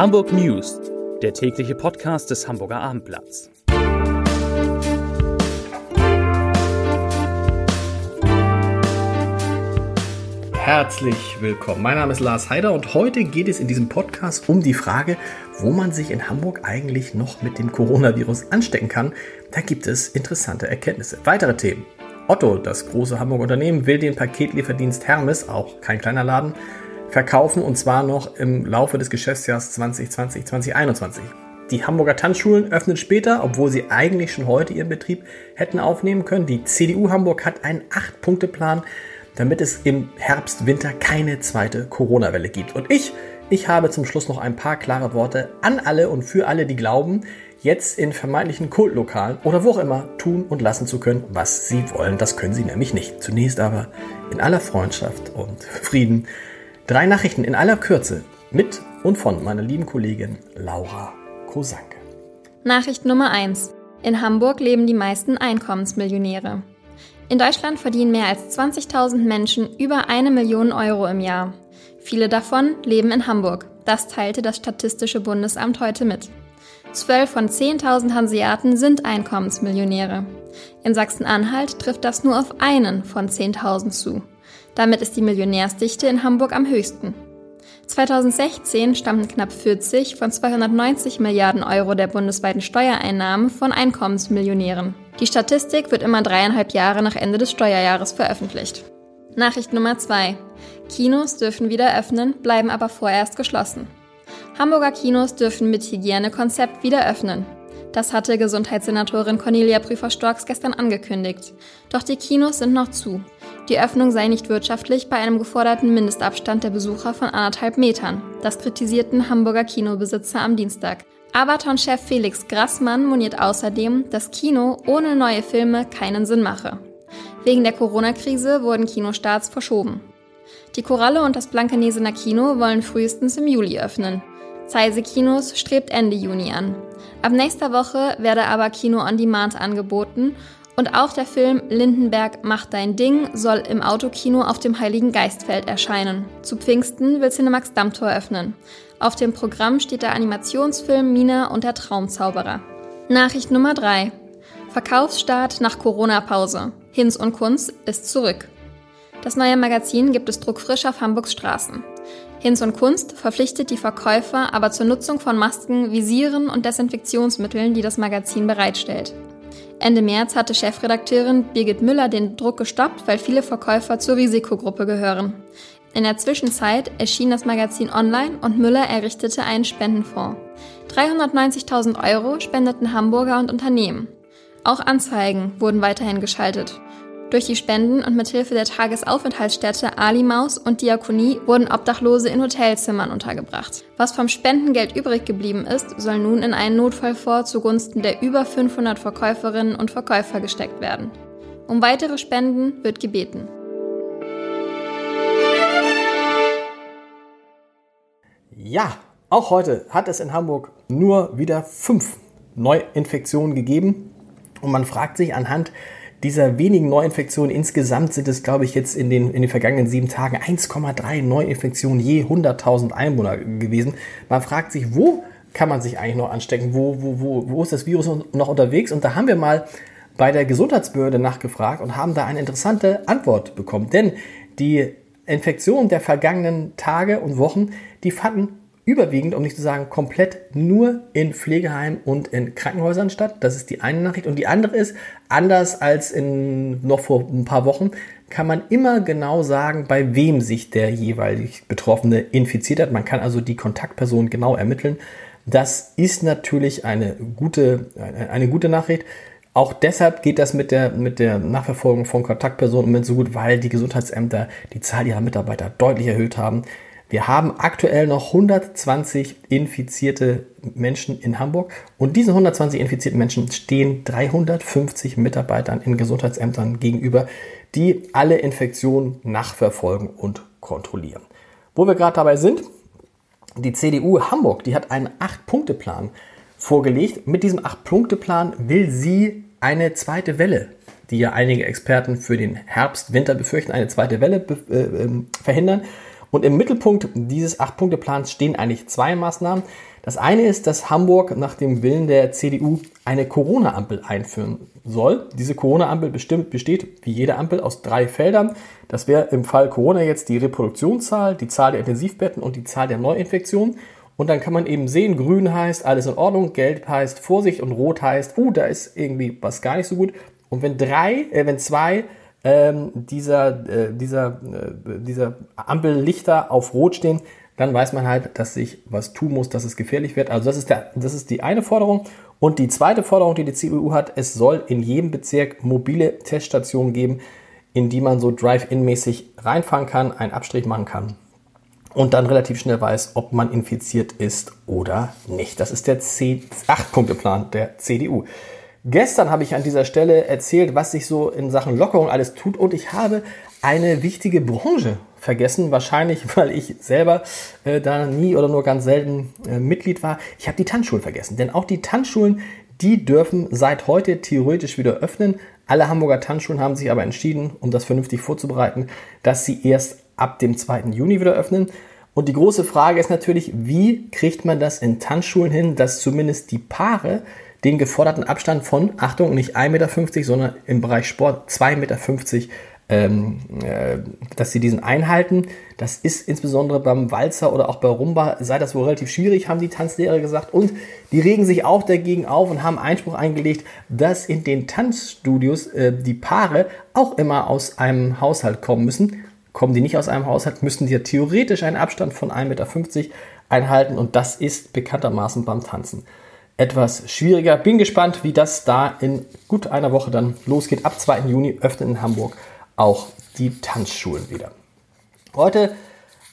Hamburg News, der tägliche Podcast des Hamburger Abendblatts. Herzlich willkommen. Mein Name ist Lars Heider und heute geht es in diesem Podcast um die Frage, wo man sich in Hamburg eigentlich noch mit dem Coronavirus anstecken kann. Da gibt es interessante Erkenntnisse. Weitere Themen. Otto, das große Hamburger Unternehmen, will den Paketlieferdienst Hermes, auch kein kleiner Laden, verkaufen und zwar noch im Laufe des Geschäftsjahres 2020, 2021. Die Hamburger Tanzschulen öffnen später, obwohl sie eigentlich schon heute ihren Betrieb hätten aufnehmen können. Die CDU Hamburg hat einen 8-Punkte-Plan, damit es im Herbst, Winter keine zweite Corona-Welle gibt. Und ich, ich habe zum Schluss noch ein paar klare Worte an alle und für alle, die glauben, jetzt in vermeintlichen Kultlokalen oder wo auch immer tun und lassen zu können, was sie wollen. Das können sie nämlich nicht. Zunächst aber in aller Freundschaft und Frieden Drei Nachrichten in aller Kürze mit und von meiner lieben Kollegin Laura Kosanke. Nachricht Nummer 1. In Hamburg leben die meisten Einkommensmillionäre. In Deutschland verdienen mehr als 20.000 Menschen über eine Million Euro im Jahr. Viele davon leben in Hamburg. Das teilte das Statistische Bundesamt heute mit. Zwölf von 10.000 Hanseaten sind Einkommensmillionäre. In Sachsen-Anhalt trifft das nur auf einen von 10.000 zu. Damit ist die Millionärsdichte in Hamburg am höchsten. 2016 stammten knapp 40 von 290 Milliarden Euro der bundesweiten Steuereinnahmen von Einkommensmillionären. Die Statistik wird immer dreieinhalb Jahre nach Ende des Steuerjahres veröffentlicht. Nachricht Nummer 2. Kinos dürfen wieder öffnen, bleiben aber vorerst geschlossen. Hamburger Kinos dürfen mit Hygienekonzept wieder öffnen. Das hatte Gesundheitssenatorin Cornelia Prüfer-Storks gestern angekündigt. Doch die Kinos sind noch zu. Die Öffnung sei nicht wirtschaftlich bei einem geforderten Mindestabstand der Besucher von anderthalb Metern. Das kritisierten Hamburger Kinobesitzer am Dienstag. Abaton-Chef Felix Grassmann moniert außerdem, dass Kino ohne neue Filme keinen Sinn mache. Wegen der Corona-Krise wurden Kinostarts verschoben. Die Koralle und das Blankenesener Kino wollen frühestens im Juli öffnen. Zeise Kinos strebt Ende Juni an. Ab nächster Woche werde aber Kino on Demand angeboten und auch der Film Lindenberg macht dein Ding soll im Autokino auf dem Heiligen Geistfeld erscheinen. Zu Pfingsten will Cinemax Dammtor öffnen. Auf dem Programm steht der Animationsfilm Mina und der Traumzauberer. Nachricht Nummer 3. Verkaufsstart nach Corona-Pause. Hinz und Kunz ist zurück. Das neue Magazin gibt es druckfrisch auf Hamburgs Straßen. Hinz und Kunst verpflichtet die Verkäufer aber zur Nutzung von Masken, Visieren und Desinfektionsmitteln, die das Magazin bereitstellt. Ende März hatte Chefredakteurin Birgit Müller den Druck gestoppt, weil viele Verkäufer zur Risikogruppe gehören. In der Zwischenzeit erschien das Magazin online und Müller errichtete einen Spendenfonds. 390.000 Euro spendeten Hamburger und Unternehmen. Auch Anzeigen wurden weiterhin geschaltet. Durch die Spenden und mithilfe der Tagesaufenthaltsstätte Ali Maus und Diakonie wurden Obdachlose in Hotelzimmern untergebracht. Was vom Spendengeld übrig geblieben ist, soll nun in einen Notfallfonds zugunsten der über 500 Verkäuferinnen und Verkäufer gesteckt werden. Um weitere Spenden wird gebeten. Ja, auch heute hat es in Hamburg nur wieder fünf Neuinfektionen gegeben. Und man fragt sich anhand dieser wenigen Neuinfektionen, insgesamt sind es, glaube ich, jetzt in den, in den vergangenen sieben Tagen 1,3 Neuinfektionen je 100.000 Einwohner gewesen. Man fragt sich, wo kann man sich eigentlich noch anstecken? Wo, wo, wo, wo ist das Virus noch unterwegs? Und da haben wir mal bei der Gesundheitsbehörde nachgefragt und haben da eine interessante Antwort bekommen. Denn die Infektionen der vergangenen Tage und Wochen, die fanden überwiegend, um nicht zu sagen komplett, nur in Pflegeheimen und in Krankenhäusern statt. Das ist die eine Nachricht. Und die andere ist, anders als in, noch vor ein paar Wochen, kann man immer genau sagen, bei wem sich der jeweilig Betroffene infiziert hat. Man kann also die Kontaktperson genau ermitteln. Das ist natürlich eine gute, eine gute Nachricht. Auch deshalb geht das mit der, mit der Nachverfolgung von Kontaktpersonen im Moment so gut, weil die Gesundheitsämter die Zahl ihrer Mitarbeiter deutlich erhöht haben. Wir haben aktuell noch 120 infizierte Menschen in Hamburg und diesen 120 infizierten Menschen stehen 350 Mitarbeitern in Gesundheitsämtern gegenüber, die alle Infektionen nachverfolgen und kontrollieren. Wo wir gerade dabei sind, die CDU Hamburg, die hat einen 8-Punkte-Plan vorgelegt. Mit diesem 8-Punkte-Plan will sie eine zweite Welle, die ja einige Experten für den Herbst, Winter befürchten, eine zweite Welle äh, äh, verhindern. Und im Mittelpunkt dieses Acht-Punkte-Plans stehen eigentlich zwei Maßnahmen. Das eine ist, dass Hamburg nach dem Willen der CDU eine Corona-Ampel einführen soll. Diese Corona-Ampel besteht wie jede Ampel aus drei Feldern. Das wäre im Fall Corona jetzt die Reproduktionszahl, die Zahl der Intensivbetten und die Zahl der Neuinfektionen. Und dann kann man eben sehen, grün heißt alles in Ordnung, gelb heißt Vorsicht und rot heißt, uh, da ist irgendwie was gar nicht so gut. Und wenn drei, äh, wenn zwei ähm, dieser, äh, dieser, äh, dieser Ampellichter auf rot stehen, dann weiß man halt, dass sich was tun muss, dass es gefährlich wird. Also das ist, der, das ist die eine Forderung. Und die zweite Forderung, die die CDU hat, es soll in jedem Bezirk mobile Teststationen geben, in die man so Drive-In-mäßig reinfahren kann, einen Abstrich machen kann und dann relativ schnell weiß, ob man infiziert ist oder nicht. Das ist der 8-Punkte-Plan der CDU. Gestern habe ich an dieser Stelle erzählt, was sich so in Sachen Lockerung alles tut und ich habe eine wichtige Branche vergessen, wahrscheinlich weil ich selber äh, da nie oder nur ganz selten äh, Mitglied war. Ich habe die Tanzschulen vergessen, denn auch die Tanzschulen, die dürfen seit heute theoretisch wieder öffnen. Alle Hamburger Tanzschulen haben sich aber entschieden, um das vernünftig vorzubereiten, dass sie erst ab dem 2. Juni wieder öffnen. Und die große Frage ist natürlich, wie kriegt man das in Tanzschulen hin, dass zumindest die Paare den geforderten Abstand von, Achtung, nicht 1,50 Meter, sondern im Bereich Sport 2,50 Meter ähm, äh, dass sie diesen einhalten. Das ist insbesondere beim Walzer oder auch bei Rumba, sei das wohl relativ schwierig, haben die Tanzlehrer gesagt. Und die regen sich auch dagegen auf und haben Einspruch eingelegt, dass in den Tanzstudios äh, die Paare auch immer aus einem Haushalt kommen müssen. Kommen die nicht aus einem Haushalt, müssen die ja theoretisch einen Abstand von 1,50 Meter einhalten und das ist bekanntermaßen beim Tanzen etwas schwieriger. Bin gespannt, wie das da in gut einer Woche dann losgeht. Ab 2. Juni öffnen in Hamburg auch die Tanzschulen wieder. Heute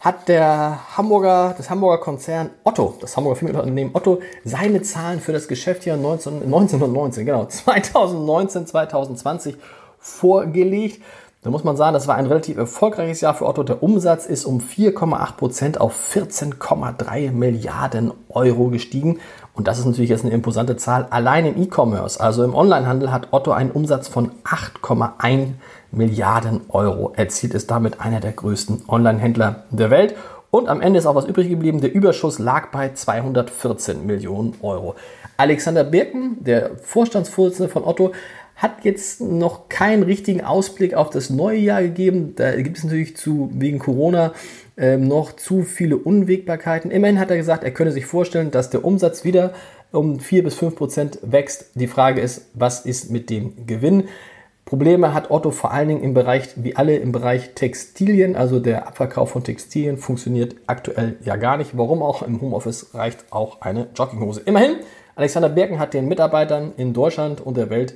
hat der Hamburger, das Hamburger Konzern Otto, das Hamburger Familienunternehmen Otto, seine Zahlen für das Geschäftsjahr 19, 1919, genau, 2019, 2020 vorgelegt. Da muss man sagen, das war ein relativ erfolgreiches Jahr für Otto. Der Umsatz ist um 4,8 Prozent auf 14,3 Milliarden Euro gestiegen. Und das ist natürlich jetzt eine imposante Zahl. Allein im E-Commerce, also im Onlinehandel, hat Otto einen Umsatz von 8,1 Milliarden Euro. Erzielt ist damit einer der größten Online-Händler der Welt. Und am Ende ist auch was übrig geblieben. Der Überschuss lag bei 214 Millionen Euro. Alexander Birken, der Vorstandsvorsitzende von Otto, hat jetzt noch keinen richtigen Ausblick auf das neue Jahr gegeben. Da gibt es natürlich zu, wegen Corona ähm, noch zu viele Unwägbarkeiten. Immerhin hat er gesagt, er könne sich vorstellen, dass der Umsatz wieder um 4 bis 5 Prozent wächst. Die Frage ist, was ist mit dem Gewinn? Probleme hat Otto vor allen Dingen im Bereich, wie alle im Bereich Textilien, also der Abverkauf von Textilien funktioniert aktuell ja gar nicht. Warum auch? Im Homeoffice reicht auch eine Jogginghose. Immerhin, Alexander Birken hat den Mitarbeitern in Deutschland und der Welt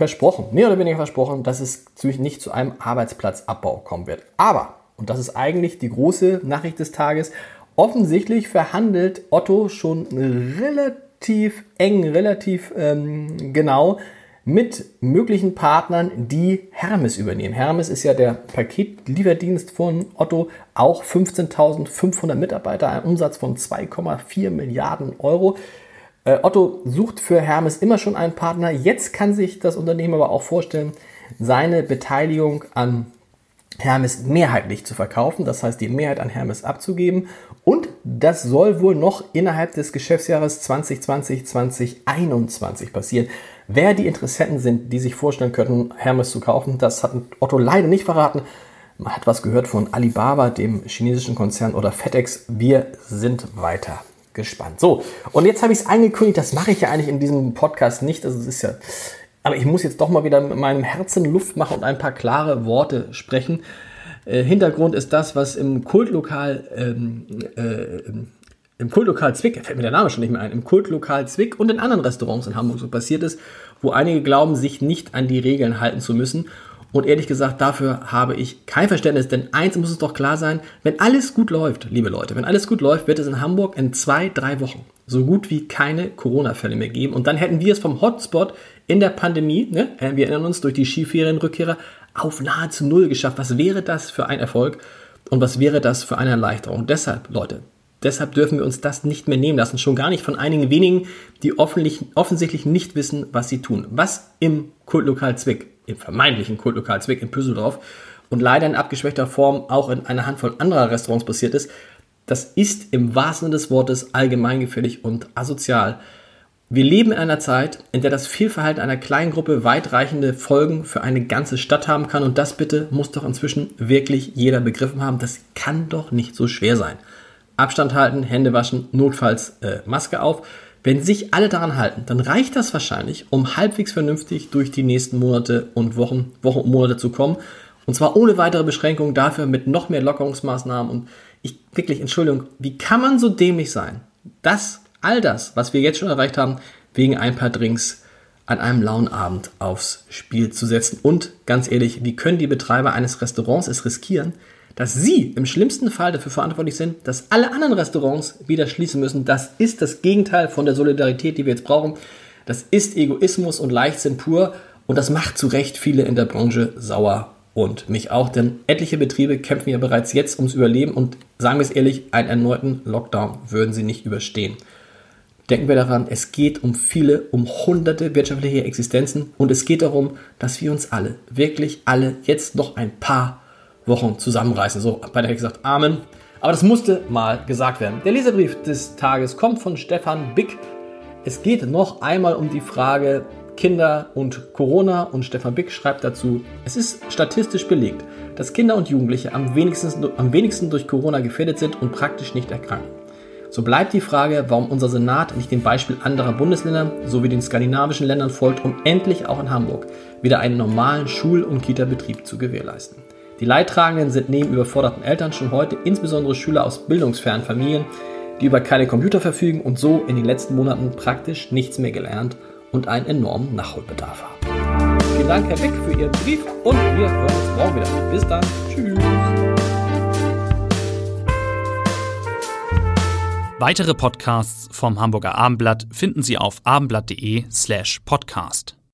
versprochen, mehr oder weniger versprochen, dass es nicht zu einem Arbeitsplatzabbau kommen wird. Aber, und das ist eigentlich die große Nachricht des Tages, offensichtlich verhandelt Otto schon relativ eng, relativ ähm, genau mit möglichen Partnern, die Hermes übernehmen. Hermes ist ja der Paketlieferdienst von Otto, auch 15.500 Mitarbeiter, ein Umsatz von 2,4 Milliarden Euro. Äh, Otto sucht für Hermes immer schon einen Partner. Jetzt kann sich das Unternehmen aber auch vorstellen, seine Beteiligung an Hermes mehrheitlich zu verkaufen, das heißt die Mehrheit an Hermes abzugeben. Und das soll wohl noch innerhalb des Geschäftsjahres 2020, 2021 passieren. Wer die Interessenten sind, die sich vorstellen könnten, Hermes zu kaufen, das hat Otto leider nicht verraten. Man hat was gehört von Alibaba, dem chinesischen Konzern oder FedEx. Wir sind weiter gespannt. So, und jetzt habe ich es angekündigt, das mache ich ja eigentlich in diesem Podcast nicht. Also es ist ja, aber ich muss jetzt doch mal wieder mit meinem Herzen Luft machen und ein paar klare Worte sprechen. Äh, Hintergrund ist das, was im Kultlokal ähm, äh, im Kultlokal Zwick, fällt mir der Name schon nicht mehr ein, im Kultlokal Zwick und in anderen Restaurants in Hamburg so passiert ist, wo einige glauben, sich nicht an die Regeln halten zu müssen. Und ehrlich gesagt, dafür habe ich kein Verständnis, denn eins muss es doch klar sein, wenn alles gut läuft, liebe Leute, wenn alles gut läuft, wird es in Hamburg in zwei, drei Wochen so gut wie keine Corona-Fälle mehr geben. Und dann hätten wir es vom Hotspot in der Pandemie, ne, wir erinnern uns durch die Skiferienrückkehrer, auf nahezu null geschafft. Was wäre das für ein Erfolg und was wäre das für eine Erleichterung? Deshalb, Leute, Deshalb dürfen wir uns das nicht mehr nehmen lassen. Schon gar nicht von einigen wenigen, die offensichtlich nicht wissen, was sie tun. Was im Kultlokal Zwick, im vermeintlichen Kultlokal Zwick in Püsseldorf und leider in abgeschwächter Form auch in einer Handvoll anderer Restaurants passiert ist, Das ist im wahrsten Sinne des Wortes allgemeingefällig und asozial. Wir leben in einer Zeit, in der das Fehlverhalten einer kleinen Gruppe weitreichende Folgen für eine ganze Stadt haben kann. Und das bitte muss doch inzwischen wirklich jeder begriffen haben. Das kann doch nicht so schwer sein. Abstand halten, Hände waschen, notfalls äh, Maske auf. Wenn sich alle daran halten, dann reicht das wahrscheinlich, um halbwegs vernünftig durch die nächsten Monate und Wochen, Wochen und Monate zu kommen. Und zwar ohne weitere Beschränkungen, dafür mit noch mehr Lockerungsmaßnahmen. Und ich wirklich, Entschuldigung, wie kann man so dämlich sein, das all das, was wir jetzt schon erreicht haben, wegen ein paar Drinks an einem lauen Abend aufs Spiel zu setzen. Und ganz ehrlich, wie können die Betreiber eines Restaurants es riskieren, dass sie im schlimmsten Fall dafür verantwortlich sind, dass alle anderen Restaurants wieder schließen müssen? Das ist das Gegenteil von der Solidarität, die wir jetzt brauchen. Das ist Egoismus und Leichtsinn pur und das macht zu Recht viele in der Branche sauer und mich auch, denn etliche Betriebe kämpfen ja bereits jetzt ums Überleben und sagen wir es ehrlich, einen erneuten Lockdown würden sie nicht überstehen. Denken wir daran, es geht um viele, um hunderte wirtschaftliche Existenzen und es geht darum, dass wir uns alle, wirklich alle, jetzt noch ein paar Wochen zusammenreißen. So, bei der gesagt, Amen. Aber das musste mal gesagt werden. Der Leserbrief des Tages kommt von Stefan Bick. Es geht noch einmal um die Frage Kinder und Corona und Stefan Bick schreibt dazu, es ist statistisch belegt, dass Kinder und Jugendliche am wenigsten, am wenigsten durch Corona gefährdet sind und praktisch nicht erkranken. So bleibt die Frage, warum unser Senat nicht dem Beispiel anderer Bundesländer sowie den skandinavischen Ländern folgt, um endlich auch in Hamburg wieder einen normalen Schul- und Kita-Betrieb zu gewährleisten. Die Leidtragenden sind neben überforderten Eltern schon heute insbesondere Schüler aus bildungsfernen Familien, die über keine Computer verfügen und so in den letzten Monaten praktisch nichts mehr gelernt und einen enormen Nachholbedarf haben. Vielen Dank, Herr Wick, für Ihren Brief und wir hören uns morgen wieder. Bis dann. Tschüss. Weitere Podcasts vom Hamburger Abendblatt finden Sie auf abendblatt.de slash podcast.